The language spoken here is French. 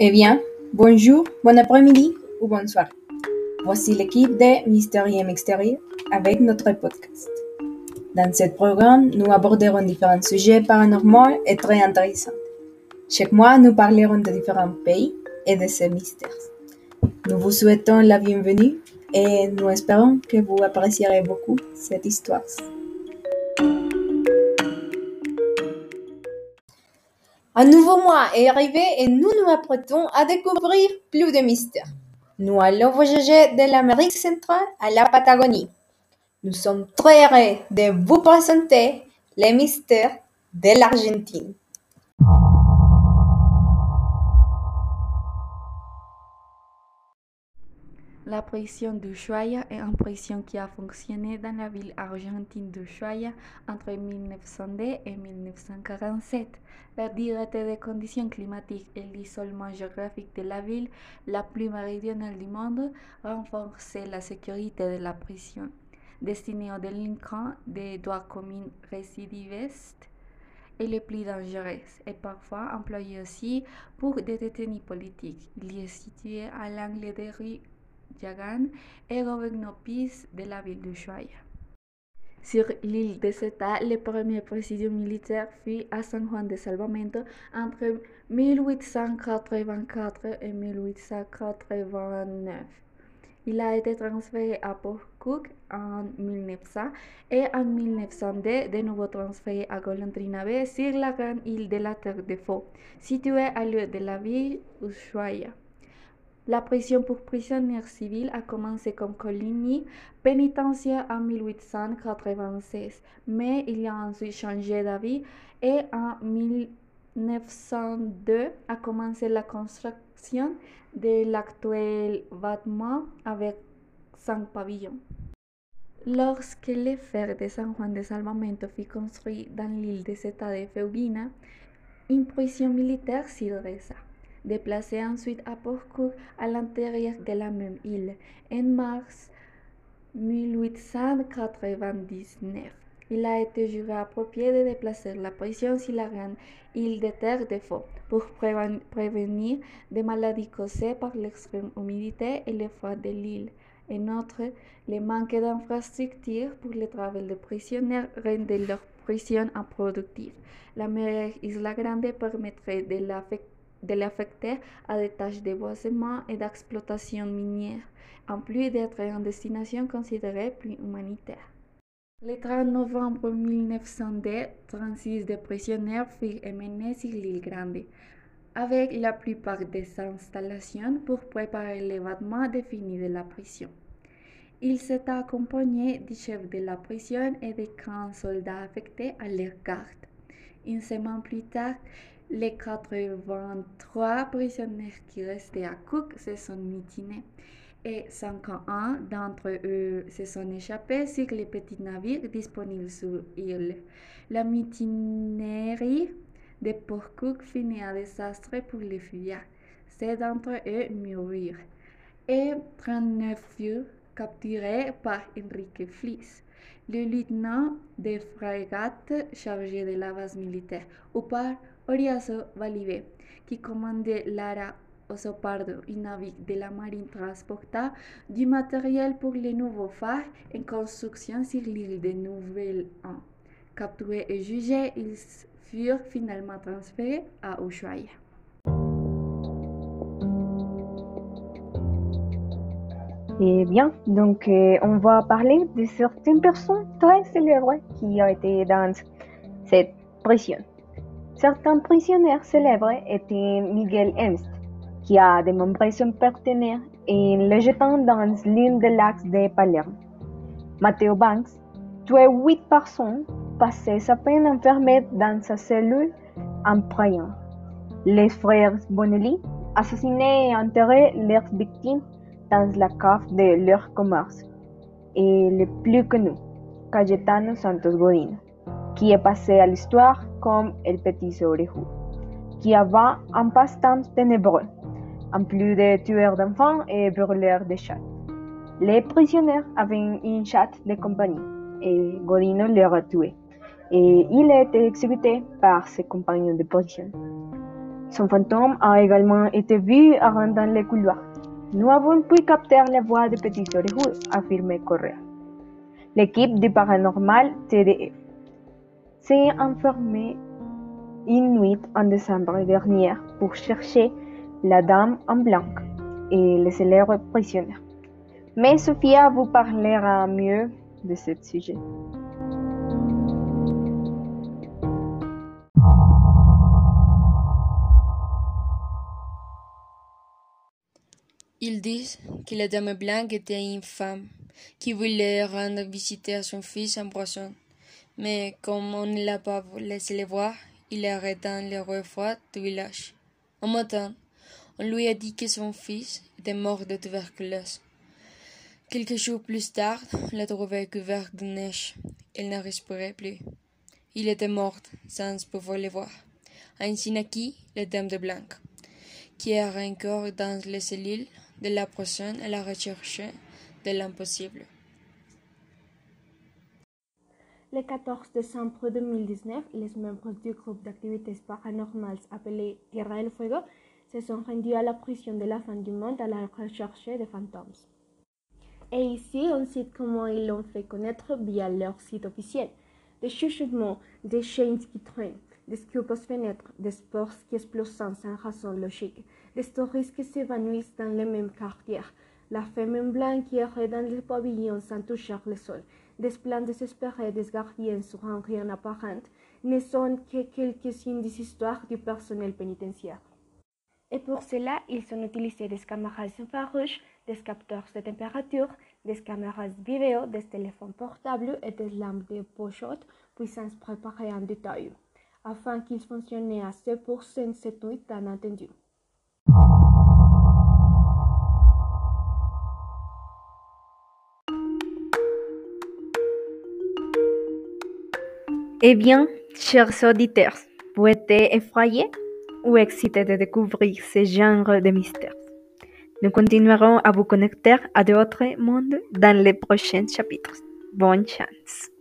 Eh bien, bonjour, bon après-midi ou bonsoir. Voici l'équipe de Mystérium Extérieur avec notre podcast. Dans ce programme, nous aborderons différents sujets paranormaux et très intéressants. Chaque mois, nous parlerons de différents pays et de ces mystères. Nous vous souhaitons la bienvenue et nous espérons que vous apprécierez beaucoup cette histoire. Un nouveau mois est arrivé et nous nous apprêtons à découvrir plus de mystères. Nous allons voyager de l'Amérique centrale à la Patagonie. Nous sommes très heureux de vous présenter les mystères de l'Argentine. La prison d'Ushuaia est une prison qui a fonctionné dans la ville argentine d'Ushuaia entre 1902 et 1947. La dureté des conditions climatiques et l'isolement géographique de la ville, la plus méridionale du monde, renforçaient la sécurité de la prison. Destinée aux délinquants des droits communs récidivistes et les plus dangereux, et parfois employée aussi pour des détenus politiques. Il est situé à l'angle des rues Yagan et Rovegnopis de la ville de. Sur l'île de Zeta, le premier président militaire fut à San Juan de Salvamento entre 1884 et 1889. Il a été transféré à Port Cook en 1900 et en 1902 de nouveau transféré à Golondrina Bay sur la grande île de la Terre de Faux, située à l'ouest de la ville Ushuaia. La prison pour prisonniers civils a commencé comme colonie pénitentiaire en 1896, mais il a ensuite changé d'avis et en 1902 a commencé la construction de l'actuel bâtiment avec cinq pavillons. Lorsque le fer de San Juan de Salvamento fut construit dans l'île de Zeta de Feubina, une prison militaire s'y dressa déplacé ensuite à Port Cook à l'intérieur de la même île en mars 1899. Il a été jugé approprié de déplacer la prison sur la grande île de terre de faux pour prévenir des maladies causées par l'extrême humidité et le froid de l'île. En outre, le manque d'infrastructures pour le travail des prisonniers rendait leur prison improductive. La meilleure Isla Grande permettrait de l'affecter de l'affecter à des tâches de boisement et d'exploitation minière, en plus d'être une destination considérée plus humanitaire. Le 30 novembre 1902, 36 de prisonniers furent emmenés sur l'île Grande, avec la plupart des installations pour préparer l'événement défini de la prison. Il s'est accompagné du chef de la prison et de 15 soldats affectés à leur garde. Une semaine plus tard, les 83 prisonniers qui restaient à Cook se sont mutinés et 51 d'entre eux se sont échappés sur les petits navires disponibles sur l'île. La mutinerie de Port Cook finit un désastre pour les fuyards. Sept d'entre eux moururent et 39 furent capturés par Enrique Fliss, le lieutenant de frégate chargé de la base militaire, ou par Oriaso Valivé, qui commandait l'Ara Osopardo, une navire de la marine transporta du matériel pour les nouveaux phares en construction sur l'île de Nouvelle-An. Capturés et jugés, ils furent finalement transférés à Ushuaia. Eh bien, donc euh, on va parler de certaines personnes très célèbres qui ont été dans cette prison. Certains prisonniers célèbres étaient Miguel Ernst, qui a démembré son partenaire en le jetant dans l'une des lacs de Palerme. Matteo Banks tué huit personnes, passait sa peine enfermé dans sa cellule en priant. Les frères Bonelli assassinaient et enterraient leurs victimes dans la cave de leur commerce. Et le plus connu, Cayetano Santos Godino qui est passé à l'histoire comme El Petit Oreju, qui avait un passe-temps ténébreux, en plus de tueur d'enfants et brûleur de chats. Les prisonniers avaient une chatte de compagnie et Godino leur a tué, et il a été exécuté par ses compagnons de prison. Son fantôme a également été vu dans les couloirs. Nous avons pu capter les voix de petits orignaux, affirmait Correa. L'équipe du paranormal TDF s'est enfermée une nuit en décembre dernier pour chercher la dame en blanc et les célèbres prisonniers. Mais Sophia vous parlera mieux de ce sujet. Ils disent que la dame blanche était une femme qui voulait rendre visite à son fils en poisson. Mais comme on ne l'a pas laissé le voir, il est dans les rues froides du village. Un matin, on lui a dit que son fils était mort de tuberculose. Quelques jours plus tard, on l'a trouvé couvert de neige. Il ne respirait plus. Il était mort sans pouvoir le voir. Ainsi naquit la Dame de Blanc, qui est encore dans les cellules de la prison à la recherche de l'impossible. Le 14 décembre 2019, les membres du groupe d'activités paranormales appelé Tierra del Fuego se sont rendus à la prison de la fin du monde à la recherche des fantômes. Et ici, on cite comment ils l'ont fait connaître via leur site officiel. Des chuchotements, des chaînes qui traînent, des scopes fenêtres, des sports qui explosent sans raison logique, des stories qui s'évanouissent dans les mêmes quartiers, la femme en blanc qui errait dans le pavillon sans toucher le sol, des plans désespérés des gardiens sur un rien apparent, ne sont que quelques-unes des histoires du personnel pénitentiaire. Et pour cela, ils ont utilisé des caméras infrarouges, des capteurs de température, des caméras vidéo, des téléphones portables et des lampes de pochette puissance préparées en détail, afin qu'ils fonctionnent à 100% cette nuit tan attendue. Eh bien, chers auditeurs, vous êtes effrayés ou excités de découvrir ce genre de mystères? Nous continuerons à vous connecter à d'autres mondes dans les prochains chapitres. Bonne chance.